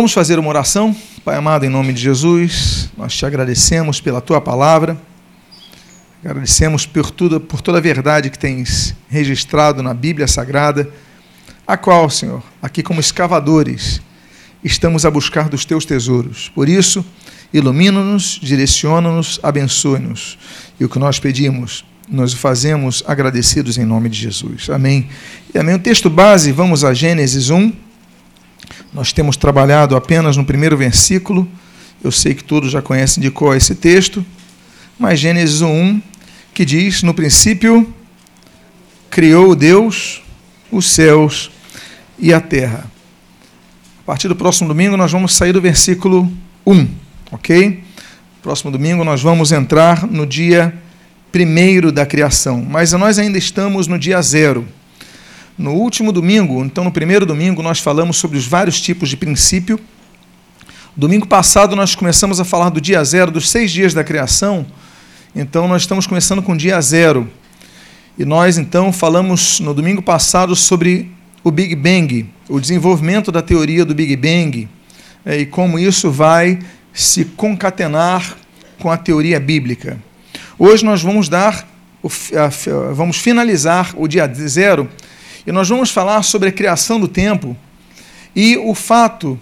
Vamos fazer uma oração? Pai amado, em nome de Jesus, nós te agradecemos pela tua palavra, agradecemos por, tudo, por toda a verdade que tens registrado na Bíblia Sagrada, a qual, Senhor, aqui como escavadores, estamos a buscar dos teus tesouros. Por isso, ilumina-nos, direciona-nos, abençoe-nos. E o que nós pedimos, nós o fazemos agradecidos em nome de Jesus. Amém. E amém. O texto base, vamos a Gênesis 1 nós temos trabalhado apenas no primeiro versículo. Eu sei que todos já conhecem de é esse texto, mas Gênesis 1, que diz: No princípio criou Deus os céus e a terra. A partir do próximo domingo nós vamos sair do versículo 1, ok? Próximo domingo nós vamos entrar no dia primeiro da criação, mas nós ainda estamos no dia zero. No último domingo, então no primeiro domingo, nós falamos sobre os vários tipos de princípio. Domingo passado nós começamos a falar do dia zero, dos seis dias da criação. Então nós estamos começando com o dia zero. E nós então falamos no domingo passado sobre o Big Bang, o desenvolvimento da teoria do Big Bang é, e como isso vai se concatenar com a teoria bíblica. Hoje nós vamos dar, vamos finalizar o dia zero e nós vamos falar sobre a criação do tempo e o fato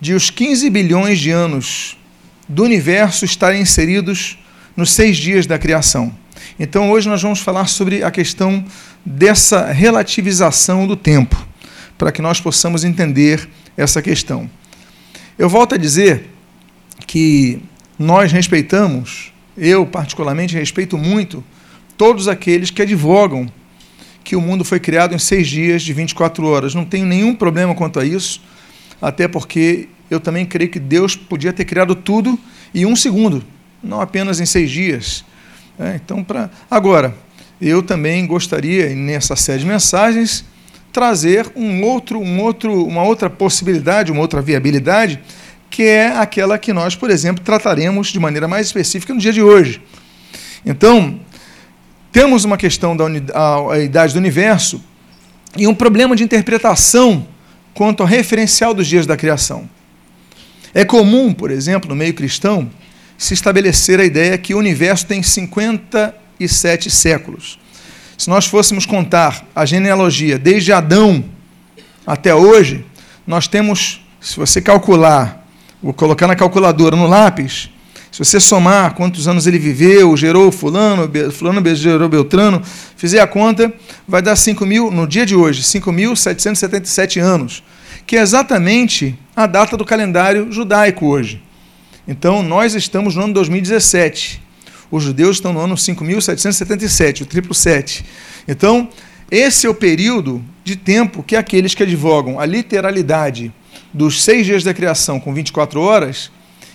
de os 15 bilhões de anos do universo estarem inseridos nos seis dias da criação. Então, hoje nós vamos falar sobre a questão dessa relativização do tempo, para que nós possamos entender essa questão. Eu volto a dizer que nós respeitamos, eu particularmente respeito muito, todos aqueles que advogam que o mundo foi criado em seis dias de 24 horas. Não tenho nenhum problema quanto a isso, até porque eu também creio que Deus podia ter criado tudo em um segundo, não apenas em seis dias. É, então, para agora, eu também gostaria nessa série de mensagens trazer um outro, um outro, uma outra possibilidade, uma outra viabilidade, que é aquela que nós, por exemplo, trataremos de maneira mais específica no dia de hoje. Então, temos uma questão da idade do universo e um problema de interpretação quanto ao referencial dos dias da criação. É comum, por exemplo, no meio cristão, se estabelecer a ideia que o universo tem 57 séculos. Se nós fôssemos contar a genealogia desde Adão até hoje, nós temos, se você calcular, vou colocar na calculadora no lápis, se você somar quantos anos ele viveu, gerou fulano, fulano gerou Beltrano, fizer a conta, vai dar 5 mil, no dia de hoje, 5.777 anos, que é exatamente a data do calendário judaico hoje. Então, nós estamos no ano 2017. Os judeus estão no ano 5.777, o triplo 7. Então, esse é o período de tempo que aqueles que advogam a literalidade dos seis dias da criação com 24 horas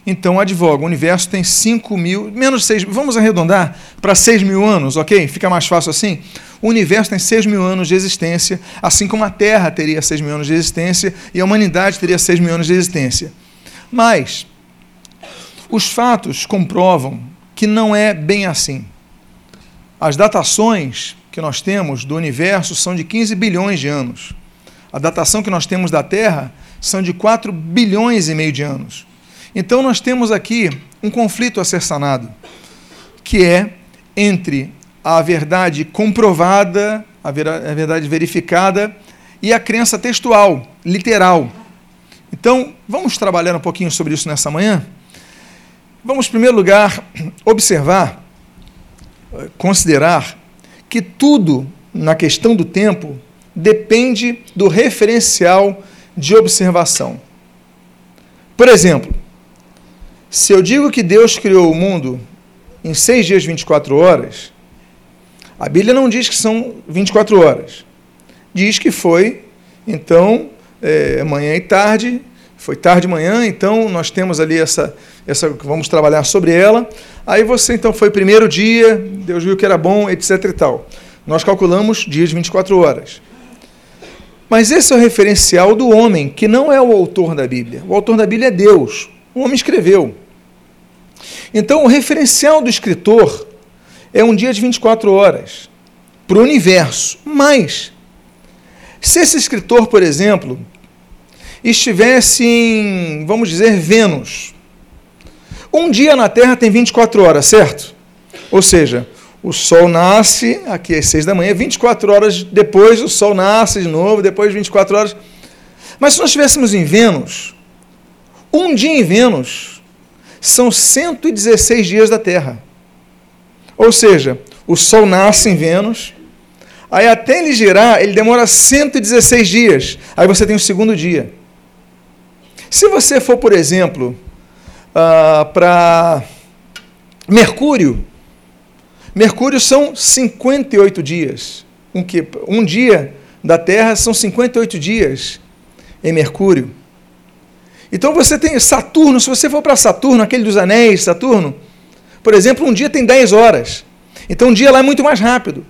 então, advoga, o universo tem 5 mil, menos 6 vamos arredondar para 6 mil anos, ok? Fica mais fácil assim? O universo tem 6 mil anos de existência, assim como a Terra teria 6 mil anos de existência e a humanidade teria 6 mil anos de existência. Mas, os fatos comprovam que não é bem assim. As datações que nós temos do universo são de 15 bilhões de anos. A datação que nós temos da Terra são de 4 bilhões e meio de anos. Então nós temos aqui um conflito a ser sanado, que é entre a verdade comprovada, a verdade verificada e a crença textual, literal. Então, vamos trabalhar um pouquinho sobre isso nessa manhã? Vamos, em primeiro lugar, observar, considerar que tudo na questão do tempo depende do referencial de observação. Por exemplo, se eu digo que Deus criou o mundo em seis dias 24 horas, a Bíblia não diz que são 24 horas. Diz que foi, então, é, manhã e tarde, foi tarde e manhã, então nós temos ali essa, essa, vamos trabalhar sobre ela. Aí você, então, foi primeiro dia, Deus viu que era bom, etc e tal. Nós calculamos dias de 24 horas. Mas esse é o referencial do homem, que não é o autor da Bíblia. O autor da Bíblia é Deus. O homem escreveu. Então, o referencial do escritor é um dia de 24 horas para o universo. Mas, se esse escritor, por exemplo, estivesse em, vamos dizer, Vênus. Um dia na Terra tem 24 horas, certo? Ou seja, o Sol nasce aqui às 6 da manhã, 24 horas depois o Sol nasce de novo, depois de 24 horas. Mas se nós estivéssemos em Vênus, um dia em Vênus são 116 dias da Terra. Ou seja, o Sol nasce em Vênus, aí até ele girar, ele demora 116 dias. Aí você tem o segundo dia. Se você for, por exemplo, uh, para Mercúrio, Mercúrio são 58 dias. Um, que, um dia da Terra são 58 dias em Mercúrio. Então você tem Saturno, se você for para Saturno, aquele dos anéis, Saturno, por exemplo, um dia tem 10 horas. Então um dia lá é muito mais rápido.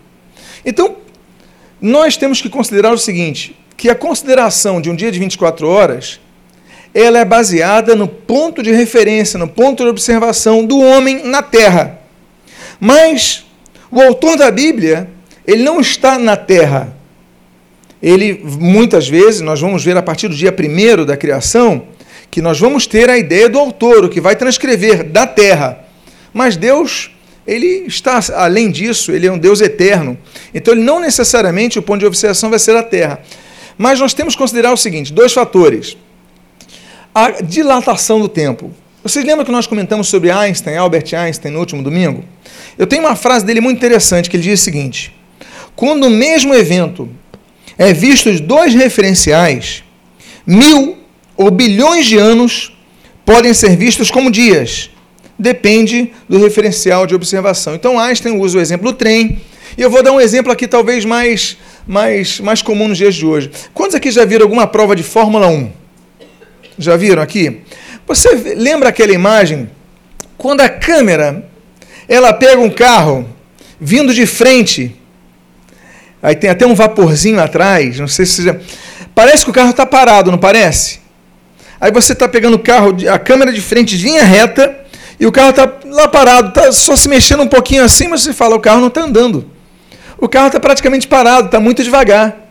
Então, nós temos que considerar o seguinte, que a consideração de um dia de 24 horas ela é baseada no ponto de referência, no ponto de observação do homem na Terra. Mas o autor da Bíblia, ele não está na Terra. Ele, muitas vezes, nós vamos ver a partir do dia primeiro da criação, que nós vamos ter a ideia do autor, o que vai transcrever da Terra. Mas Deus, ele está além disso, ele é um Deus eterno. Então, ele não necessariamente o ponto de observação vai ser a Terra. Mas nós temos que considerar o seguinte: dois fatores a dilatação do tempo. Vocês lembram que nós comentamos sobre Einstein, Albert Einstein, no último domingo? Eu tenho uma frase dele muito interessante que ele diz o seguinte: quando o mesmo evento é visto de dois referenciais, mil ou bilhões de anos podem ser vistos como dias. Depende do referencial de observação. Então Einstein usa o exemplo do trem, e eu vou dar um exemplo aqui talvez mais, mais, mais comum nos dias de hoje. Quantos aqui já viram alguma prova de Fórmula 1? Já viram aqui? Você lembra aquela imagem quando a câmera ela pega um carro vindo de frente, aí tem até um vaporzinho atrás, não sei se já... parece que o carro está parado, não parece? Aí você está pegando o carro, a câmera de frente de linha reta e o carro está lá parado, está só se mexendo um pouquinho assim, mas você fala, o carro não está andando. O carro está praticamente parado, está muito devagar.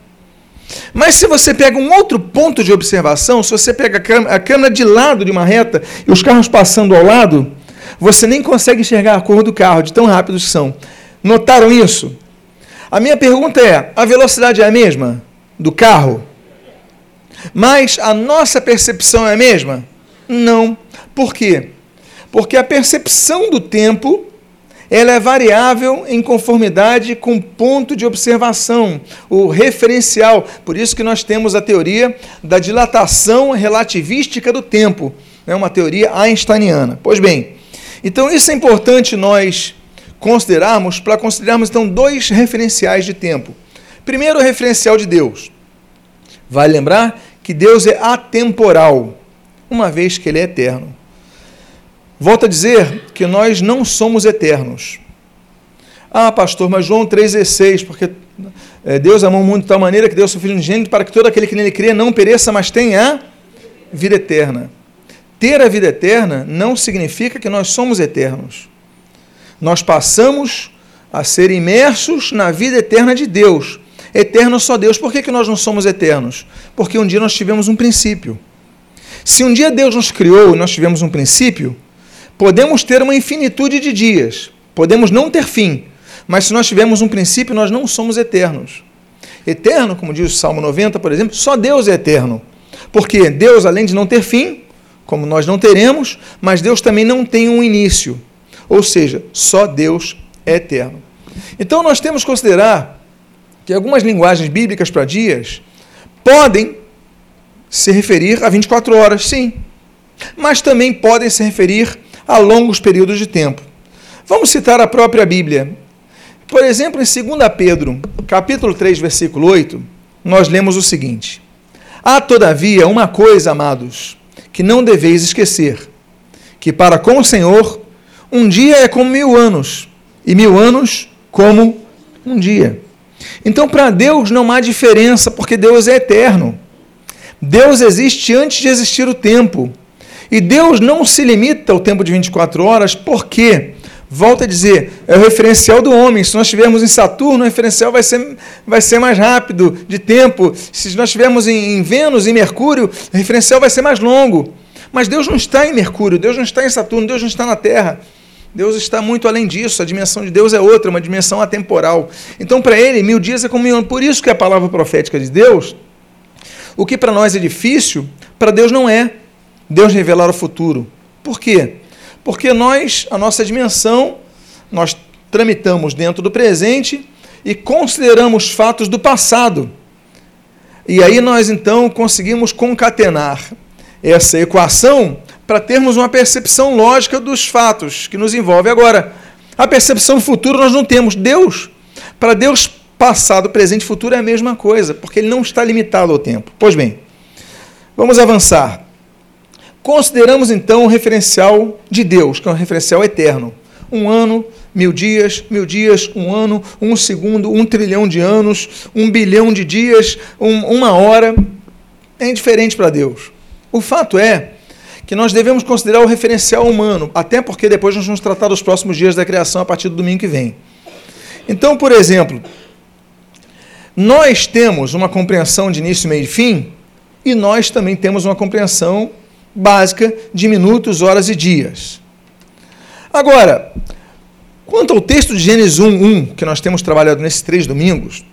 Mas se você pega um outro ponto de observação, se você pega a câmera de lado de uma reta e os carros passando ao lado, você nem consegue enxergar a cor do carro, de tão rápidos que são. Notaram isso? A minha pergunta é: a velocidade é a mesma do carro? Mas a nossa percepção é a mesma? Não. Por quê? Porque a percepção do tempo ela é variável em conformidade com o ponto de observação, o referencial. Por isso que nós temos a teoria da dilatação relativística do tempo, é uma teoria einsteiniana. Pois bem, então isso é importante nós considerarmos para considerarmos então dois referenciais de tempo. Primeiro, o referencial de Deus. Vale lembrar que Deus é atemporal, uma vez que ele é eterno. Volto a dizer que nós não somos eternos. Ah, pastor, mas João 3,16, porque é, Deus amou o mundo de tal maneira que deu seu Filho unigênito para que todo aquele que nele crê não pereça, mas tenha vida eterna. Ter a vida eterna não significa que nós somos eternos. Nós passamos a ser imersos na vida eterna de Deus. Eterno só Deus. Por que, que nós não somos eternos? Porque um dia nós tivemos um princípio. Se um dia Deus nos criou e nós tivemos um princípio, Podemos ter uma infinitude de dias, podemos não ter fim, mas se nós tivermos um princípio, nós não somos eternos. Eterno, como diz o Salmo 90, por exemplo, só Deus é eterno. Porque Deus, além de não ter fim, como nós não teremos, mas Deus também não tem um início. Ou seja, só Deus é eterno. Então nós temos que considerar que algumas linguagens bíblicas para dias podem se referir a 24 horas, sim, mas também podem se referir a longos períodos de tempo. Vamos citar a própria Bíblia. Por exemplo, em 2 Pedro, capítulo 3, versículo 8, nós lemos o seguinte: Há, todavia, uma coisa, amados, que não deveis esquecer: que para com o Senhor, um dia é como mil anos, e mil anos como um dia. Então, para Deus não há diferença, porque Deus é eterno. Deus existe antes de existir o tempo. E Deus não se limita ao tempo de 24 horas, por quê? Volta a dizer, é o referencial do homem. Se nós estivermos em Saturno, o referencial vai ser, vai ser mais rápido de tempo. Se nós estivermos em, em Vênus, em Mercúrio, o referencial vai ser mais longo. Mas Deus não está em Mercúrio, Deus não está em Saturno, Deus não está na Terra. Deus está muito além disso, a dimensão de Deus é outra, uma dimensão atemporal. Então, para ele, mil dias é como mil anos. Por isso que a palavra profética de Deus, o que para nós é difícil, para Deus não é. Deus revelar o futuro. Por quê? Porque nós, a nossa dimensão, nós tramitamos dentro do presente e consideramos fatos do passado. E aí nós então conseguimos concatenar essa equação para termos uma percepção lógica dos fatos que nos envolve. Agora, a percepção futura nós não temos. Deus, para Deus, passado, presente e futuro é a mesma coisa, porque ele não está limitado ao tempo. Pois bem, vamos avançar. Consideramos então o referencial de Deus, que é um referencial eterno. Um ano, mil dias, mil dias, um ano, um segundo, um trilhão de anos, um bilhão de dias, um, uma hora. É indiferente para Deus. O fato é que nós devemos considerar o referencial humano, até porque depois nós vamos tratar dos próximos dias da criação a partir do domingo que vem. Então, por exemplo, nós temos uma compreensão de início, meio e fim, e nós também temos uma compreensão básica de minutos, horas e dias. Agora, quanto ao texto de Gênesis 1, 1, que nós temos trabalhado nesses três domingos,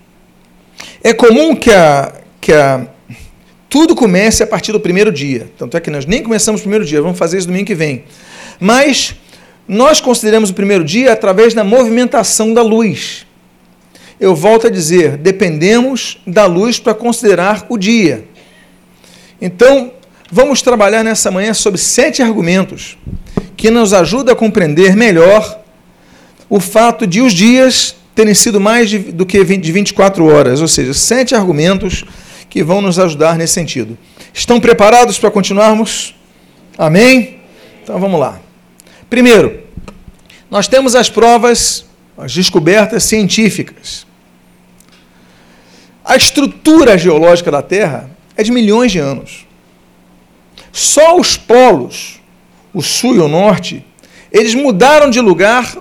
é comum que a, que a tudo começa a partir do primeiro dia. Tanto é que nós nem começamos o primeiro dia, vamos fazer isso domingo que vem. Mas nós consideramos o primeiro dia através da movimentação da luz. Eu volto a dizer, dependemos da luz para considerar o dia. Então, vamos trabalhar nessa manhã sobre sete argumentos que nos ajudam a compreender melhor o fato de os dias terem sido mais de, do que 20, de 24 horas, ou seja, sete argumentos que vão nos ajudar nesse sentido. Estão preparados para continuarmos? Amém? Então vamos lá. Primeiro, nós temos as provas, as descobertas científicas. A estrutura geológica da Terra é de milhões de anos. Só os polos, o sul e o norte, eles mudaram de lugar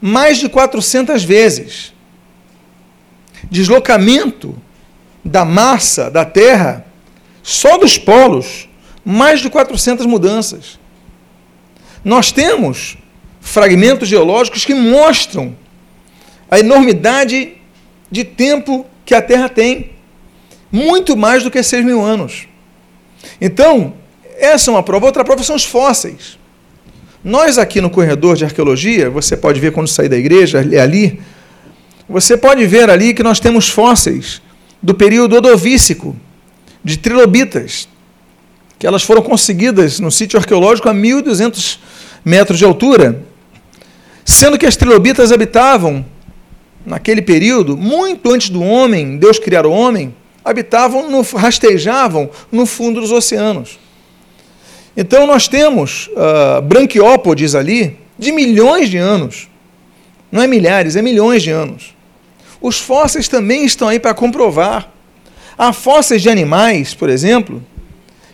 mais de 400 vezes. Deslocamento da massa da Terra, só dos polos, mais de 400 mudanças. Nós temos fragmentos geológicos que mostram a enormidade de tempo que a Terra tem. Muito mais do que 6 mil anos. Então, essa é uma prova. Outra prova são os fósseis. Nós aqui no corredor de arqueologia, você pode ver quando sair da igreja, é ali, você pode ver ali que nós temos fósseis do período odovícico, de trilobitas, que elas foram conseguidas no sítio arqueológico a 1.200 metros de altura, sendo que as trilobitas habitavam, naquele período, muito antes do homem, Deus criar o homem, habitavam, no, rastejavam no fundo dos oceanos. Então nós temos uh, branquiópodes ali de milhões de anos. Não é milhares, é milhões de anos. Os fósseis também estão aí para comprovar. Há fósseis de animais, por exemplo,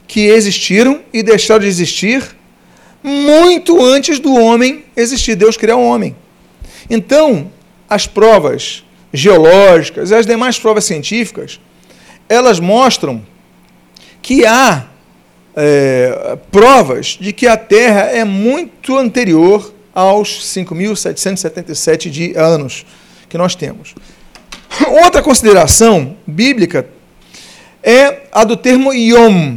que existiram e deixaram de existir muito antes do homem existir, Deus criar o homem. Então, as provas geológicas e as demais provas científicas, elas mostram que há é, provas de que a Terra é muito anterior aos 5.777 anos que nós temos. Outra consideração bíblica é a do termo Yom.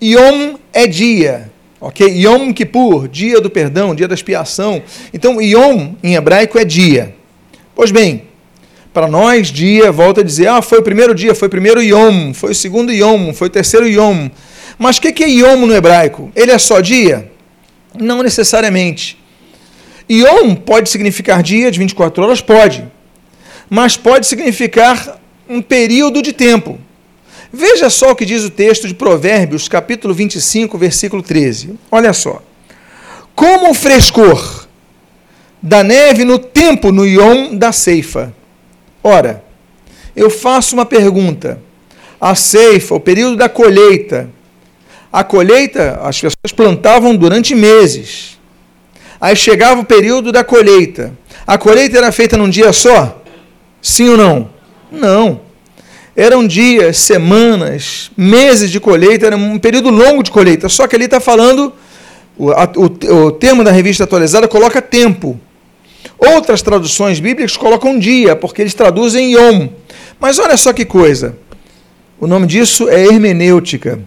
Yom é dia, ok? Yom Kippur, dia do perdão, dia da expiação. Então, Yom em hebraico é dia. Pois bem, para nós, dia, volta a dizer, ah, foi o primeiro dia, foi o primeiro Yom, foi o segundo Yom, foi o terceiro Yom. Mas o que é Yom no hebraico? Ele é só dia? Não necessariamente. Yom pode significar dia de 24 horas? Pode mas pode significar um período de tempo. Veja só o que diz o texto de Provérbios, capítulo 25, versículo 13. Olha só. Como o frescor da neve no tempo no Ion da ceifa. Ora, eu faço uma pergunta. A ceifa, o período da colheita. A colheita, as pessoas plantavam durante meses. Aí chegava o período da colheita. A colheita era feita num dia só? Sim ou não? Não. Eram dias, semanas, meses de colheita, era um período longo de colheita. Só que ali está falando, o, o, o termo da revista atualizada coloca tempo. Outras traduções bíblicas colocam dia, porque eles traduzem Yom. Mas olha só que coisa. O nome disso é hermenêutica.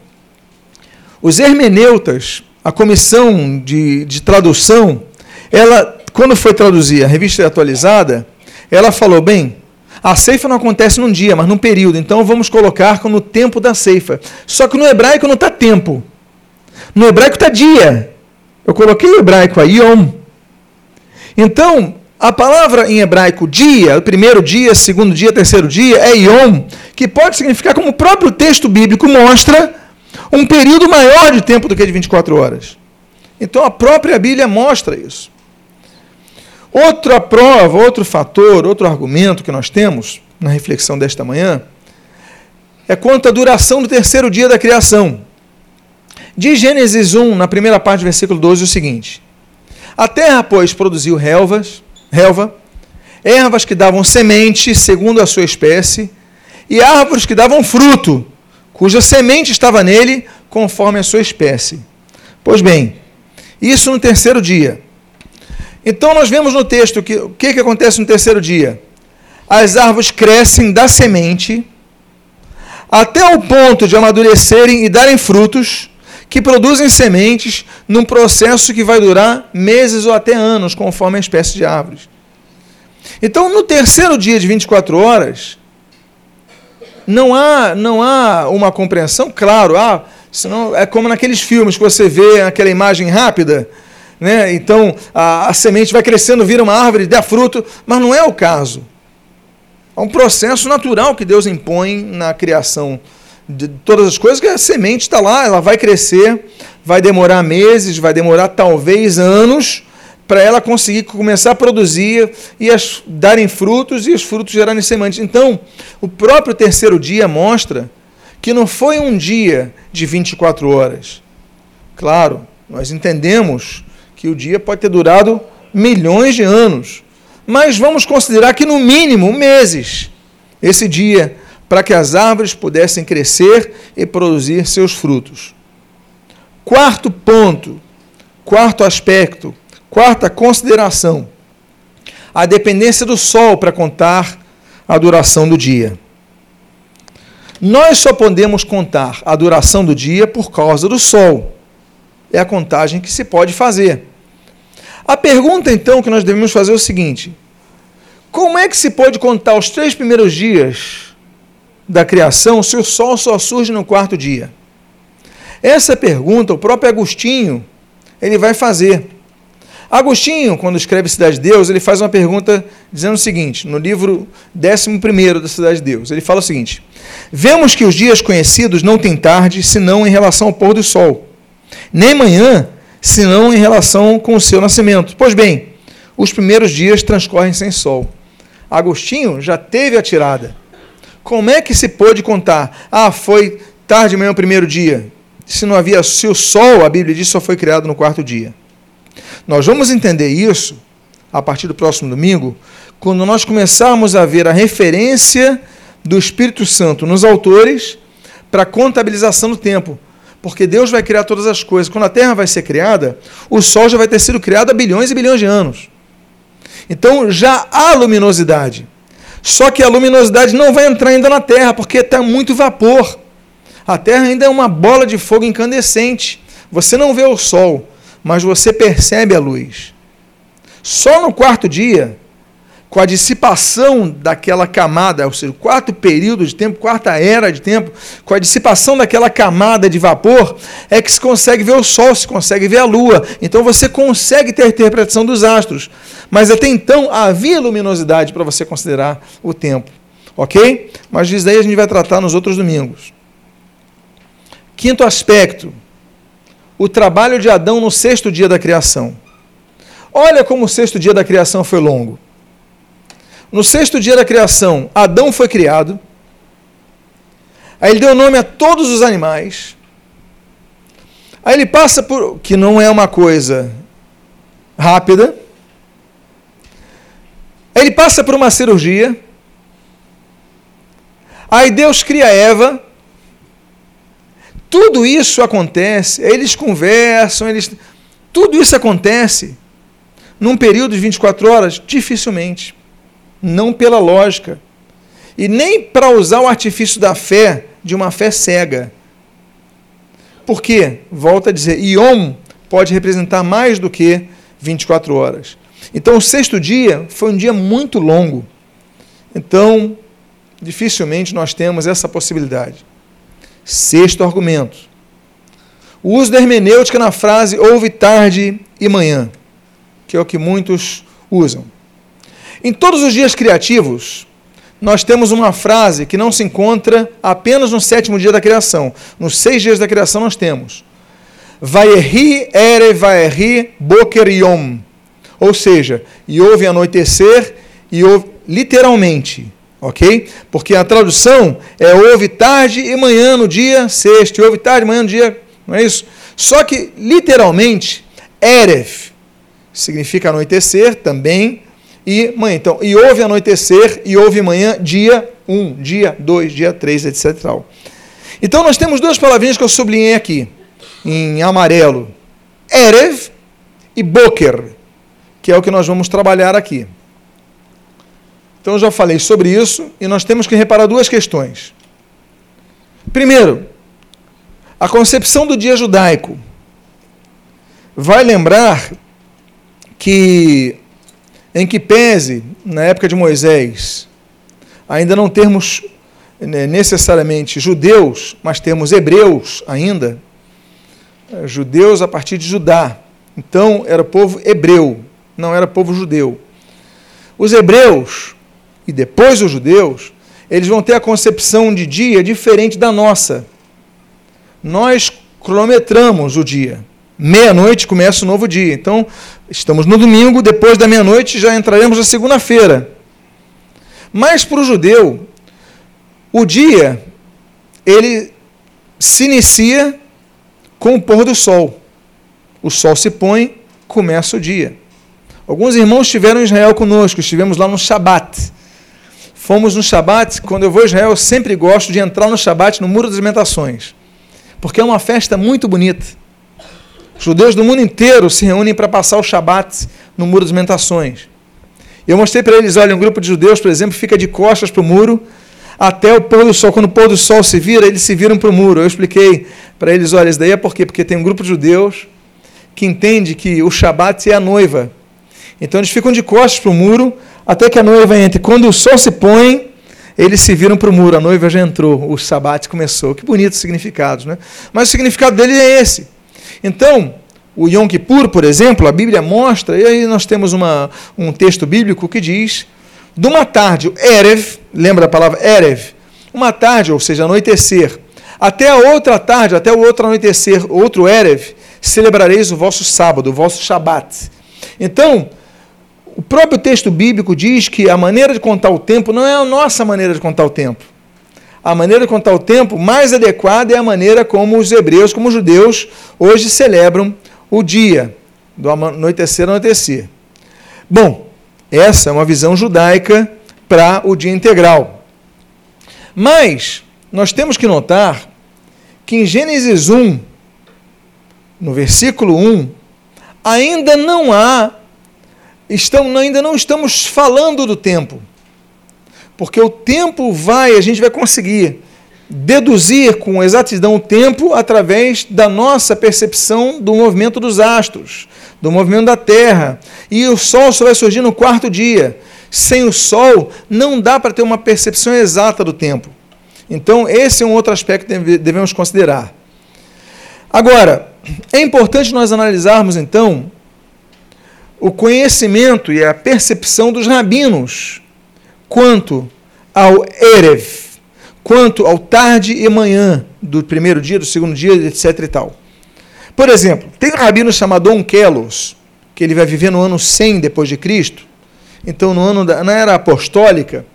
Os hermeneutas, a comissão de, de tradução, ela, quando foi traduzir a revista atualizada, ela falou: bem, a ceifa não acontece num dia, mas num período, então vamos colocar no tempo da ceifa. Só que no hebraico não está tempo. No hebraico está dia. Eu coloquei o hebraico aí, Yom. Então, a palavra em hebraico dia, primeiro dia, segundo dia, terceiro dia, é Yom, que pode significar, como o próprio texto bíblico mostra, um período maior de tempo do que de 24 horas. Então a própria Bíblia mostra isso. Outra prova, outro fator, outro argumento que nós temos na reflexão desta manhã é quanto à duração do terceiro dia da criação. De Gênesis 1, na primeira parte do versículo 12, o seguinte: A terra, pois, produziu relvas, relva, ervas que davam semente segundo a sua espécie, e árvores que davam fruto, cuja semente estava nele conforme a sua espécie. Pois bem, isso no terceiro dia. Então nós vemos no texto que o que, que acontece no terceiro dia? As árvores crescem da semente até o ponto de amadurecerem e darem frutos, que produzem sementes num processo que vai durar meses ou até anos, conforme a espécie de árvores. Então, no terceiro dia de 24 horas, não há, não há uma compreensão, claro, ah, senão é como naqueles filmes que você vê aquela imagem rápida, né? então a, a semente vai crescendo, vira uma árvore, dá fruto, mas não é o caso. É um processo natural que Deus impõe na criação de todas as coisas, que a semente está lá, ela vai crescer, vai demorar meses, vai demorar talvez anos, para ela conseguir começar a produzir e as, darem frutos e os frutos gerarem sementes. Então, o próprio terceiro dia mostra que não foi um dia de 24 horas. Claro, nós entendemos que o dia pode ter durado milhões de anos, mas vamos considerar que no mínimo meses esse dia para que as árvores pudessem crescer e produzir seus frutos. Quarto ponto, quarto aspecto, quarta consideração: a dependência do sol para contar a duração do dia. Nós só podemos contar a duração do dia por causa do sol. É a contagem que se pode fazer. A pergunta então que nós devemos fazer é o seguinte: como é que se pode contar os três primeiros dias da criação se o sol só surge no quarto dia? Essa pergunta o próprio Agostinho ele vai fazer. Agostinho, quando escreve Cidade de Deus, ele faz uma pergunta dizendo o seguinte, no livro 11 da Cidade de Deus, ele fala o seguinte: Vemos que os dias conhecidos não têm tarde, senão em relação ao pôr do sol, nem manhã, senão em relação com o seu nascimento. Pois bem, os primeiros dias transcorrem sem sol. Agostinho já teve a tirada. Como é que se pôde contar? Ah, foi tarde manhã o primeiro dia. Se não havia, se o sol, a Bíblia diz, só foi criado no quarto dia. Nós vamos entender isso a partir do próximo domingo, quando nós começarmos a ver a referência do Espírito Santo nos autores para a contabilização do tempo. Porque Deus vai criar todas as coisas. Quando a Terra vai ser criada, o Sol já vai ter sido criado há bilhões e bilhões de anos. Então já há luminosidade. Só que a luminosidade não vai entrar ainda na Terra, porque está muito vapor. A Terra ainda é uma bola de fogo incandescente. Você não vê o Sol, mas você percebe a luz. Só no quarto dia, com a dissipação daquela camada, ou seja, quarto período de tempo, quarta era de tempo, com a dissipação daquela camada de vapor, é que se consegue ver o Sol, se consegue ver a Lua. Então você consegue ter a interpretação dos astros. Mas até então havia luminosidade para você considerar o tempo. Ok? Mas isso daí a gente vai tratar nos outros domingos. Quinto aspecto: o trabalho de Adão no sexto dia da criação. Olha como o sexto dia da criação foi longo. No sexto dia da criação, Adão foi criado. Aí ele deu nome a todos os animais. Aí ele passa por. que não é uma coisa rápida. Ele passa por uma cirurgia. Aí Deus cria Eva. Tudo isso acontece, eles conversam, eles tudo isso acontece num período de 24 horas? Dificilmente. Não pela lógica. E nem para usar o artifício da fé, de uma fé cega. Por quê? Volta a dizer, Yom pode representar mais do que 24 horas. Então, o sexto dia foi um dia muito longo. Então, dificilmente nós temos essa possibilidade. Sexto argumento. O uso da hermenêutica na frase houve tarde e manhã, que é o que muitos usam. Em todos os dias criativos, nós temos uma frase que não se encontra apenas no sétimo dia da criação. Nos seis dias da criação nós temos Vaerri ere vaerri boker yom. Ou seja, e houve anoitecer e houve literalmente, ok? Porque a tradução é houve tarde e manhã no dia sexto, e houve tarde e manhã no dia, não é isso? Só que literalmente, erev significa anoitecer também, e manhã. Então, e houve anoitecer e houve manhã, dia 1, um, dia 2, dia 3, etc. Então, nós temos duas palavrinhas que eu sublinhei aqui, em amarelo: Erev e Boker, que é o que nós vamos trabalhar aqui. Então, eu já falei sobre isso e nós temos que reparar duas questões. Primeiro, a concepção do dia judaico vai lembrar que em que pese, na época de Moisés, ainda não termos né, necessariamente judeus, mas temos hebreus ainda, é, judeus a partir de Judá. Então era povo hebreu, não era povo judeu. Os hebreus e depois os judeus, eles vão ter a concepção de dia diferente da nossa. Nós cronometramos o dia. Meia-noite começa o novo dia. Então, estamos no domingo, depois da meia-noite já entraremos na segunda-feira. Mas para o judeu, o dia ele se inicia com o pôr do sol. O sol se põe, começa o dia. Alguns irmãos estiveram em Israel conosco, estivemos lá no Shabat. Fomos no Shabat, quando eu vou a Israel, eu sempre gosto de entrar no Shabat, no Muro das Lamentações, porque é uma festa muito bonita. Judeus do mundo inteiro se reúnem para passar o Shabat no Muro das Lamentações. Eu mostrei para eles, olha, um grupo de judeus, por exemplo, fica de costas para o muro até o pôr do sol. Quando o pôr do sol se vira, eles se viram para o muro. Eu expliquei para eles, olha, isso daí é por quê? Porque tem um grupo de judeus que entende que o Shabat é a noiva. Então eles ficam de costas para o muro até que a noiva entre. Quando o sol se põe, eles se viram para o muro, a noiva já entrou, o Shabat começou. Que bonitos significados, né? Mas o significado dele é esse. Então, o Yom Kippur, por exemplo, a Bíblia mostra, e aí nós temos uma, um texto bíblico que diz, de uma tarde, Erev, lembra da palavra Erev? Uma tarde, ou seja, anoitecer, até a outra tarde, até o outro anoitecer, outro Erev, celebrareis o vosso sábado, o vosso Shabat. Então, o próprio texto bíblico diz que a maneira de contar o tempo não é a nossa maneira de contar o tempo a maneira de contar o tempo mais adequada é a maneira como os hebreus, como os judeus, hoje celebram o dia, do anoitecer ao anoitecer. Bom, essa é uma visão judaica para o dia integral. Mas nós temos que notar que em Gênesis 1, no versículo 1, ainda não há, estão, ainda não estamos falando do tempo. Porque o tempo vai, a gente vai conseguir deduzir com exatidão o tempo através da nossa percepção do movimento dos astros, do movimento da Terra. E o Sol só vai surgir no quarto dia. Sem o Sol, não dá para ter uma percepção exata do tempo. Então, esse é um outro aspecto que devemos considerar. Agora, é importante nós analisarmos, então, o conhecimento e a percepção dos rabinos quanto ao Erev, quanto ao tarde e manhã do primeiro dia, do segundo dia, etc. e tal. Por exemplo, tem um rabino chamado Onkelos, que ele vai viver no ano 100 depois de Cristo, então no ano da, na era apostólica,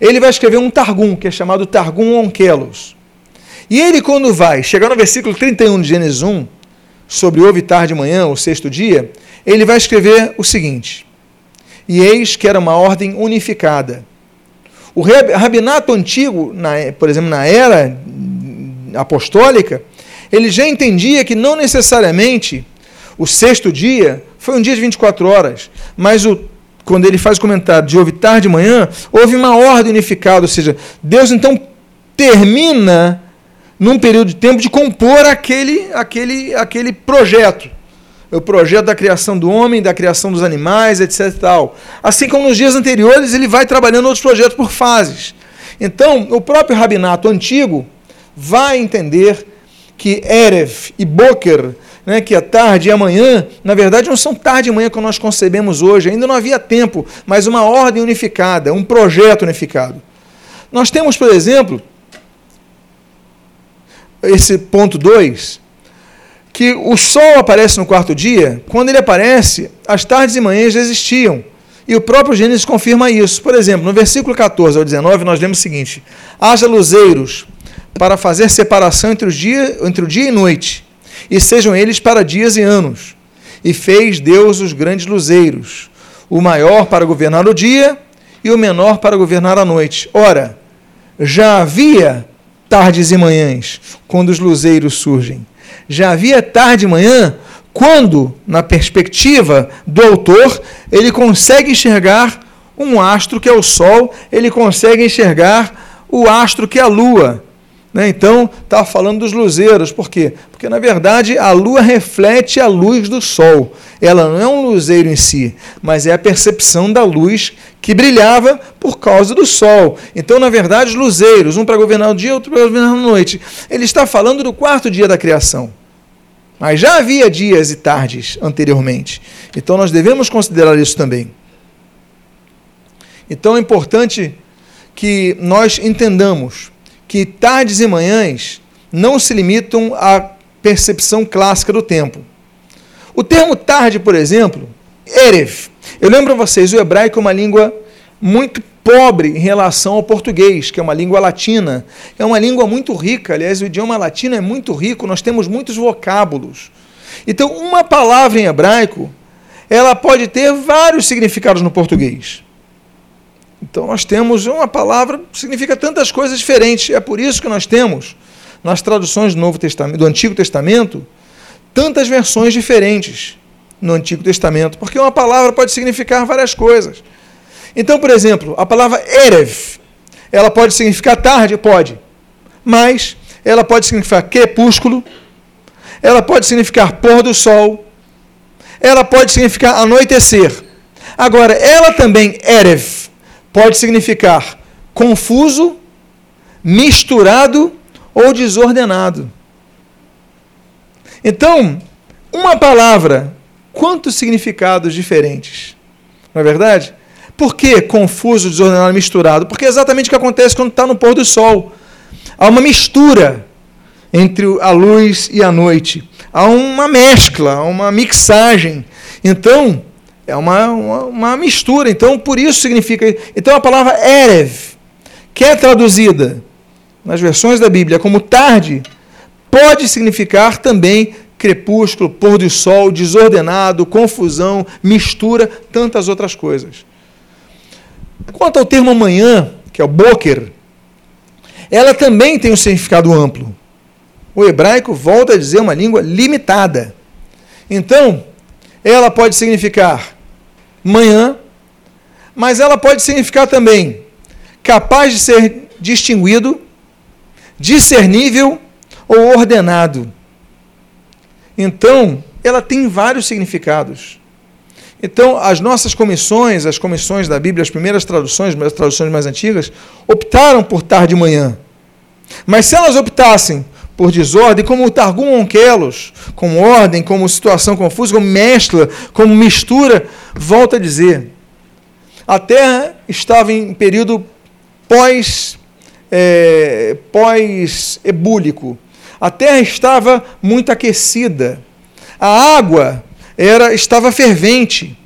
ele vai escrever um Targum, que é chamado Targum Onkelos. E ele, quando vai chegar no versículo 31 de Gênesis 1, sobre houve tarde de manhã, o sexto dia, ele vai escrever o seguinte: E eis que era uma ordem unificada. O rabinato antigo, na, por exemplo, na era apostólica, ele já entendia que não necessariamente o sexto dia foi um dia de 24 horas, mas o, quando ele faz o comentário de houve tarde de manhã, houve uma ordem unificada, ou seja, Deus então termina num período de tempo de compor aquele, aquele, aquele projeto. O projeto da criação do homem, da criação dos animais, etc. Tal. Assim como nos dias anteriores, ele vai trabalhando outros projetos por fases. Então, o próprio rabinato antigo vai entender que Erev e Boker, né, que é tarde e amanhã, na verdade não são tarde e manhã como nós concebemos hoje, ainda não havia tempo, mas uma ordem unificada, um projeto unificado. Nós temos, por exemplo, esse ponto 2, que o sol aparece no quarto dia, quando ele aparece, as tardes e manhãs já existiam. E o próprio Gênesis confirma isso. Por exemplo, no versículo 14 ao 19, nós lemos o seguinte: Haja luzeiros para fazer separação entre o dia, entre o dia e noite, e sejam eles para dias e anos. E fez Deus os grandes luzeiros, o maior para governar o dia e o menor para governar a noite. Ora, já havia tardes e manhãs, quando os luzeiros surgem. Já havia tarde e manhã, quando, na perspectiva do autor, ele consegue enxergar um astro que é o Sol, ele consegue enxergar o astro que é a Lua. Né? Então, está falando dos luzeiros. Por quê? Porque, na verdade, a lua reflete a luz do sol. Ela não é um luzeiro em si, mas é a percepção da luz que brilhava por causa do sol. Então, na verdade, os luzeiros, um para governar o dia, outro para governar a noite. Ele está falando do quarto dia da criação. Mas já havia dias e tardes anteriormente. Então, nós devemos considerar isso também. Então, é importante que nós entendamos que tardes e manhãs não se limitam à percepção clássica do tempo. O termo tarde, por exemplo, Erev. Eu lembro a vocês, o hebraico é uma língua muito pobre em relação ao português, que é uma língua latina. É uma língua muito rica, aliás, o idioma latino é muito rico, nós temos muitos vocábulos. Então, uma palavra em hebraico, ela pode ter vários significados no português. Então nós temos uma palavra que significa tantas coisas diferentes. É por isso que nós temos nas traduções do Novo Testamento, do Antigo Testamento, tantas versões diferentes no Antigo Testamento, porque uma palavra pode significar várias coisas. Então, por exemplo, a palavra erev, ela pode significar tarde, pode, mas ela pode significar crepúsculo, ela pode significar pôr do sol, ela pode significar anoitecer. Agora, ela também erev, pode significar confuso, misturado ou desordenado. Então, uma palavra, quantos significados diferentes? Não é verdade? Por que confuso, desordenado, misturado? Porque é exatamente o que acontece quando está no pôr do sol. Há uma mistura entre a luz e a noite. Há uma mescla, uma mixagem. Então, é uma, uma, uma, mistura. Então, por isso significa. Então, a palavra Erev, que é traduzida nas versões da Bíblia como tarde, pode significar também crepúsculo, pôr do sol, desordenado, confusão, mistura, tantas outras coisas. Quanto ao termo manhã, que é o boker, ela também tem um significado amplo. O hebraico volta a dizer uma língua limitada. Então, ela pode significar manhã, mas ela pode significar também capaz de ser distinguido, discernível ou ordenado. Então, ela tem vários significados. Então, as nossas comissões, as comissões da Bíblia, as primeiras traduções, as traduções mais antigas, optaram por tarde e manhã. Mas se elas optassem por desordem, como o Targum Onkelos, como ordem, como situação confusa, como mescla, como mistura, volta a dizer. A Terra estava em período pós, é, pós-ebúlico. A Terra estava muito aquecida. A água era estava fervente.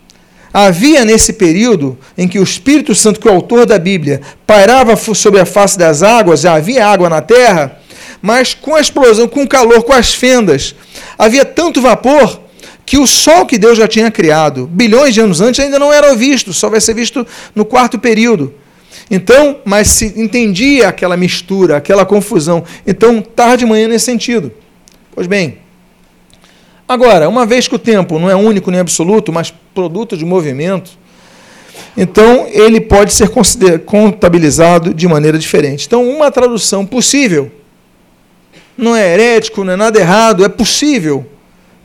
Havia nesse período em que o Espírito Santo, que é o autor da Bíblia, pairava sobre a face das águas, já havia água na terra, mas com a explosão, com o calor, com as fendas, Havia tanto vapor que o Sol que Deus já tinha criado bilhões de anos antes ainda não era visto, só vai ser visto no quarto período. Então, mas se entendia aquela mistura, aquela confusão. Então, tarde de manhã nesse sentido. Pois bem, agora, uma vez que o tempo não é único nem absoluto, mas produto de movimento, então ele pode ser contabilizado de maneira diferente. Então, uma tradução possível não é herético, não é nada errado, é possível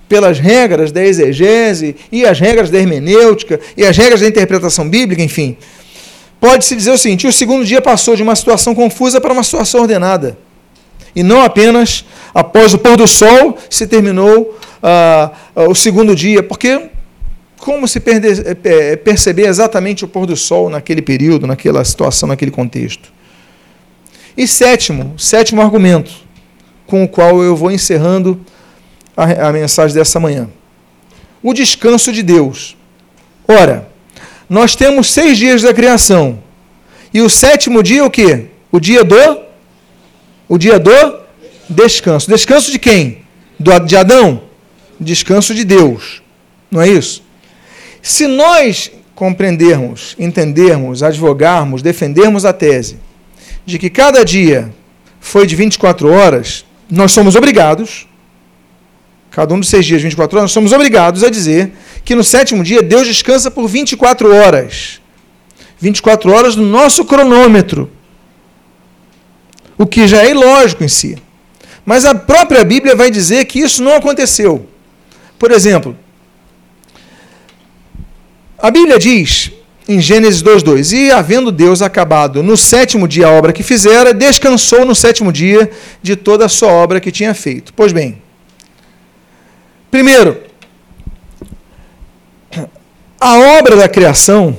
pelas regras da exegese e as regras da hermenêutica e as regras da interpretação bíblica, enfim. Pode-se dizer o seguinte: o segundo dia passou de uma situação confusa para uma situação ordenada. E não apenas após o pôr do sol se terminou ah, ah o segundo dia, porque como se é, perceber exatamente o pôr do sol naquele período, naquela situação, naquele contexto? E sétimo, sétimo argumento, com o qual eu vou encerrando a, a mensagem dessa manhã. O descanso de Deus. Ora, nós temos seis dias da criação. E o sétimo dia é o quê? O dia do? O dia do descanso. Descanso de quem? Do, de Adão? Descanso de Deus. Não é isso? Se nós compreendermos, entendermos, advogarmos, defendermos a tese de que cada dia foi de 24 horas, nós somos obrigados cada um dos seis dias, 24 horas, nós somos obrigados a dizer que no sétimo dia Deus descansa por 24 horas. 24 horas no nosso cronômetro. O que já é ilógico em si. Mas a própria Bíblia vai dizer que isso não aconteceu. Por exemplo, a Bíblia diz em Gênesis 2:2: E havendo Deus acabado no sétimo dia a obra que fizera, descansou no sétimo dia de toda a sua obra que tinha feito. Pois bem, Primeiro, a obra da criação,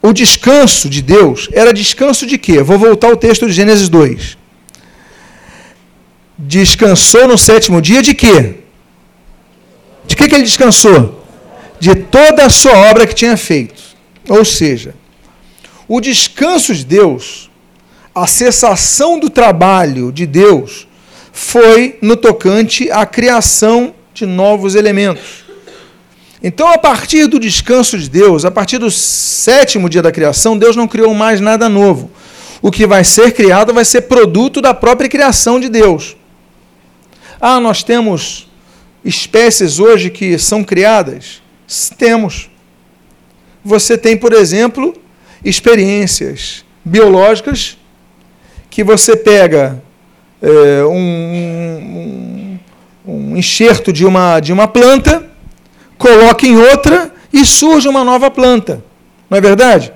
o descanso de Deus, era descanso de quê? Vou voltar ao texto de Gênesis 2. Descansou no sétimo dia de quê? De que, que ele descansou? De toda a sua obra que tinha feito. Ou seja, o descanso de Deus, a cessação do trabalho de Deus, foi no tocante à criação de novos elementos. Então, a partir do descanso de Deus, a partir do sétimo dia da criação, Deus não criou mais nada novo. O que vai ser criado vai ser produto da própria criação de Deus. Ah, nós temos espécies hoje que são criadas? Temos. Você tem, por exemplo, experiências biológicas que você pega é, um, um um enxerto de uma, de uma planta, coloca em outra e surge uma nova planta. Não é verdade?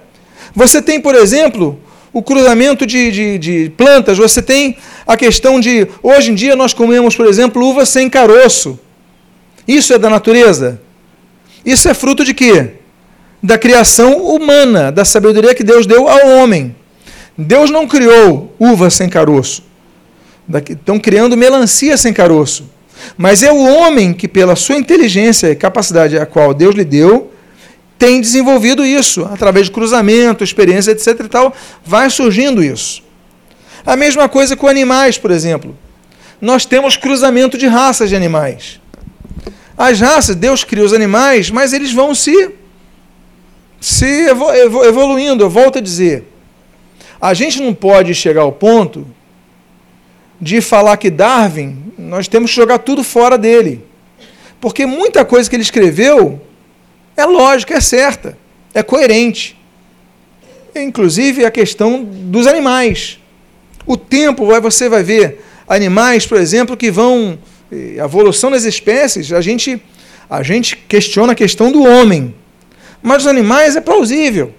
Você tem, por exemplo, o cruzamento de, de, de, plantas, você tem a questão de. Hoje em dia nós comemos, por exemplo, uva sem caroço. Isso é da natureza? Isso é fruto de quê? Da criação humana, da sabedoria que Deus deu ao homem. Deus não criou uva sem caroço. Estão criando melancia sem caroço. Mas é o homem que, pela sua inteligência e capacidade a qual Deus lhe deu, tem desenvolvido isso, através de cruzamento, experiência, etc. e tal, vai surgindo isso. A mesma coisa com animais, por exemplo. Nós temos cruzamento de raças de animais. As raças, Deus cria os animais, mas eles vão se, se evoluindo. Eu volto a dizer. A gente não pode chegar ao ponto de falar que Darwin, nós temos que jogar tudo fora dele. Porque muita coisa que ele escreveu é lógica, é certa, é coerente. Inclusive a questão dos animais. O tempo, você vai ver animais, por exemplo, que vão. A evolução das espécies, a gente, a gente questiona a questão do homem. Mas os animais é plausível.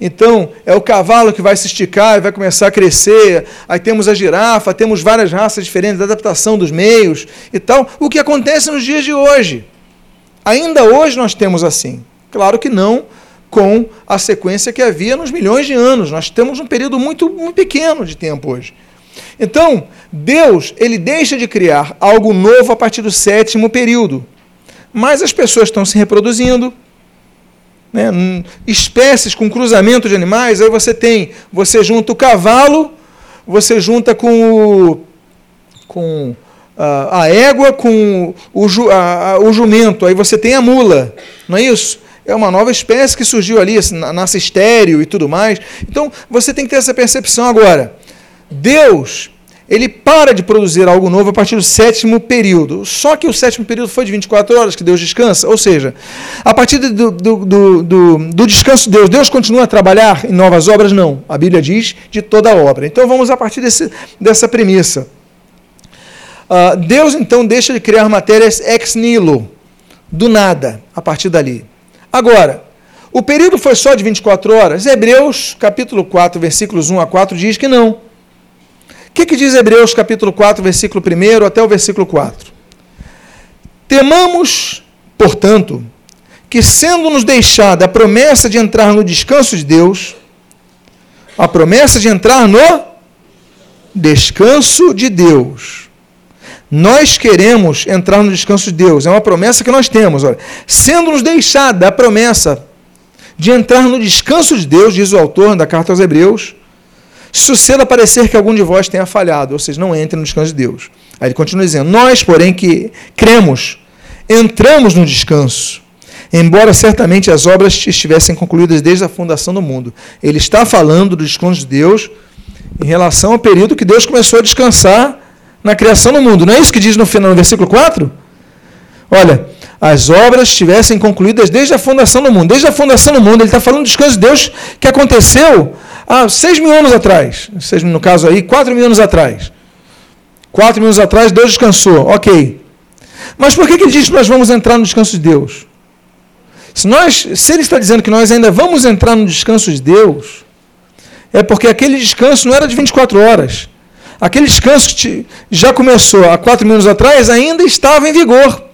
Então, é o cavalo que vai se esticar e vai começar a crescer. Aí temos a girafa, temos várias raças diferentes da adaptação dos meios e tal. O que acontece nos dias de hoje? Ainda hoje nós temos assim. Claro que não com a sequência que havia nos milhões de anos. Nós temos um período muito, muito pequeno de tempo hoje. Então, Deus, ele deixa de criar algo novo a partir do sétimo período. Mas as pessoas estão se reproduzindo, né, espécies com cruzamento de animais, aí você tem, você junta o cavalo, você junta com o, com a, a égua com o, ju, a, a, o jumento, aí você tem a mula, não é isso? É uma nova espécie que surgiu ali, assim, nasce estéreo e tudo mais. Então você tem que ter essa percepção agora. Deus ele para de produzir algo novo a partir do sétimo período. Só que o sétimo período foi de 24 horas que Deus descansa. Ou seja, a partir do, do, do, do, descanso de Deus, Deus continua a trabalhar em novas obras? Não. A Bíblia diz de toda obra. Então vamos a partir desse, dessa premissa. Uh, Deus então deixa de criar matérias ex nihilo, do nada, a partir dali. Agora, o período foi só de 24 horas? Hebreus, capítulo 4, versículos 1 a 4, diz que não que, que diz Hebreus capítulo 4, versículo 1 até o versículo 4? Temamos, portanto, que sendo-nos deixada a promessa de entrar no descanso de Deus, a promessa de entrar no descanso de Deus. Nós queremos entrar no descanso de Deus, é uma promessa que nós temos. Olha. Sendo-nos deixada a promessa de entrar no descanso de Deus, diz o autor da carta aos Hebreus, suceda parecer que algum de vós tenha falhado, ou seja, não entre no descanso de Deus. Aí ele continua dizendo: Nós, porém, que cremos, entramos no descanso, embora certamente as obras estivessem concluídas desde a fundação do mundo. Ele está falando do descanso de Deus em relação ao período que Deus começou a descansar na criação do mundo. Não é isso que diz no final, no versículo 4? Olha, as obras estivessem concluídas desde a fundação do mundo. Desde a fundação do mundo, ele está falando do descanso de Deus que aconteceu ah, seis mil anos atrás, seis, no caso aí, quatro mil anos atrás. Quatro mil anos atrás, Deus descansou, ok. Mas por que, que ele diz que nós vamos entrar no descanso de Deus? Se, nós, se ele está dizendo que nós ainda vamos entrar no descanso de Deus, é porque aquele descanso não era de 24 horas. Aquele descanso que já começou há quatro mil anos atrás ainda estava em vigor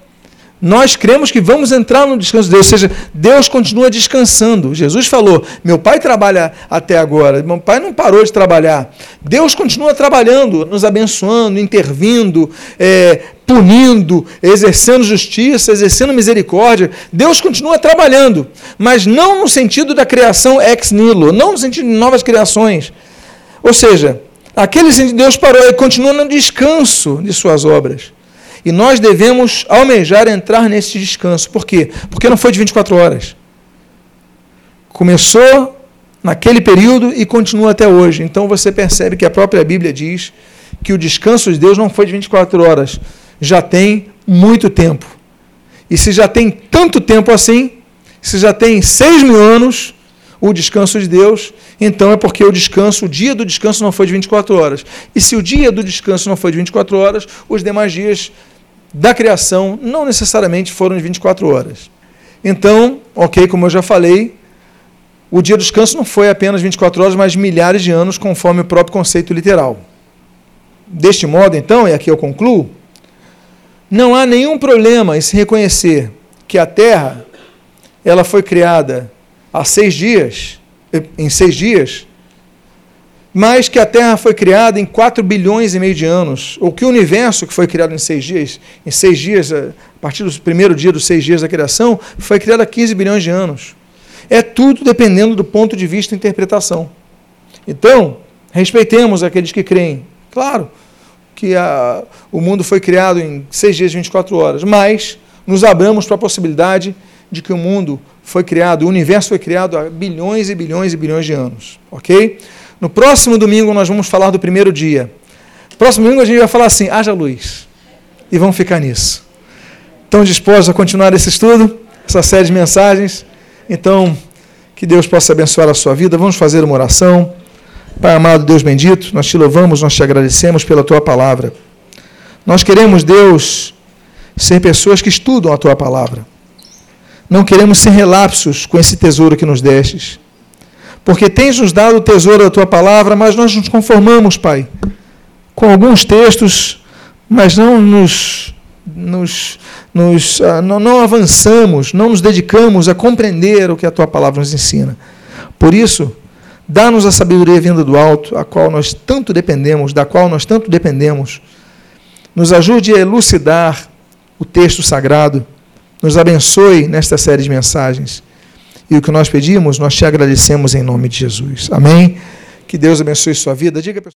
nós cremos que vamos entrar no descanso de Deus, ou seja, Deus continua descansando. Jesus falou: Meu pai trabalha até agora, meu pai não parou de trabalhar. Deus continua trabalhando, nos abençoando, intervindo, é, punindo, exercendo justiça, exercendo misericórdia. Deus continua trabalhando, mas não no sentido da criação ex nihilo, não no sentido de novas criações. Ou seja, aquele sentido Deus parou e continua no descanso de suas obras. E nós devemos almejar entrar nesse descanso. Por quê? Porque não foi de 24 horas. Começou naquele período e continua até hoje. Então você percebe que a própria Bíblia diz que o descanso de Deus não foi de 24 horas, já tem muito tempo. E se já tem tanto tempo assim, se já tem 6 mil anos, o descanso de Deus, então é porque o descanso, o dia do descanso não foi de 24 horas. E se o dia do descanso não foi de 24 horas, os demais dias da criação não necessariamente foram de 24 horas. Então, ok, como eu já falei, o dia do descanso não foi apenas 24 horas, mas milhares de anos, conforme o próprio conceito literal. Deste modo, então, e aqui eu concluo, não há nenhum problema em se reconhecer que a Terra ela foi criada há seis dias, em seis dias, mas que a Terra foi criada em 4 bilhões e meio de anos, ou que o universo que foi criado em seis dias, em seis dias, a partir do primeiro dia dos seis dias da criação, foi criado há 15 bilhões de anos. É tudo dependendo do ponto de vista e interpretação. Então, respeitemos aqueles que creem. Claro que a, o mundo foi criado em seis dias e 24 horas, mas nos abramos para a possibilidade de que o mundo foi criado, o universo foi criado há bilhões e bilhões e bilhões de anos. Ok? No próximo domingo nós vamos falar do primeiro dia. Próximo domingo a gente vai falar assim: haja luz. E vamos ficar nisso. Estão dispostos a continuar esse estudo, essa série de mensagens? Então, que Deus possa abençoar a sua vida. Vamos fazer uma oração. Pai amado, Deus bendito, nós te louvamos, nós te agradecemos pela tua palavra. Nós queremos, Deus, ser pessoas que estudam a tua palavra. Não queremos ser relapsos com esse tesouro que nos destes porque tens nos dado o tesouro da tua palavra, mas nós nos conformamos, Pai, com alguns textos, mas não nos, nos, nos uh, não, não avançamos, não nos dedicamos a compreender o que a tua palavra nos ensina. Por isso, dá-nos a sabedoria vinda do alto, a qual nós tanto dependemos, da qual nós tanto dependemos. Nos ajude a elucidar o texto sagrado. Nos abençoe nesta série de mensagens. E o que nós pedimos, nós te agradecemos em nome de Jesus. Amém? Que Deus abençoe sua vida. Diga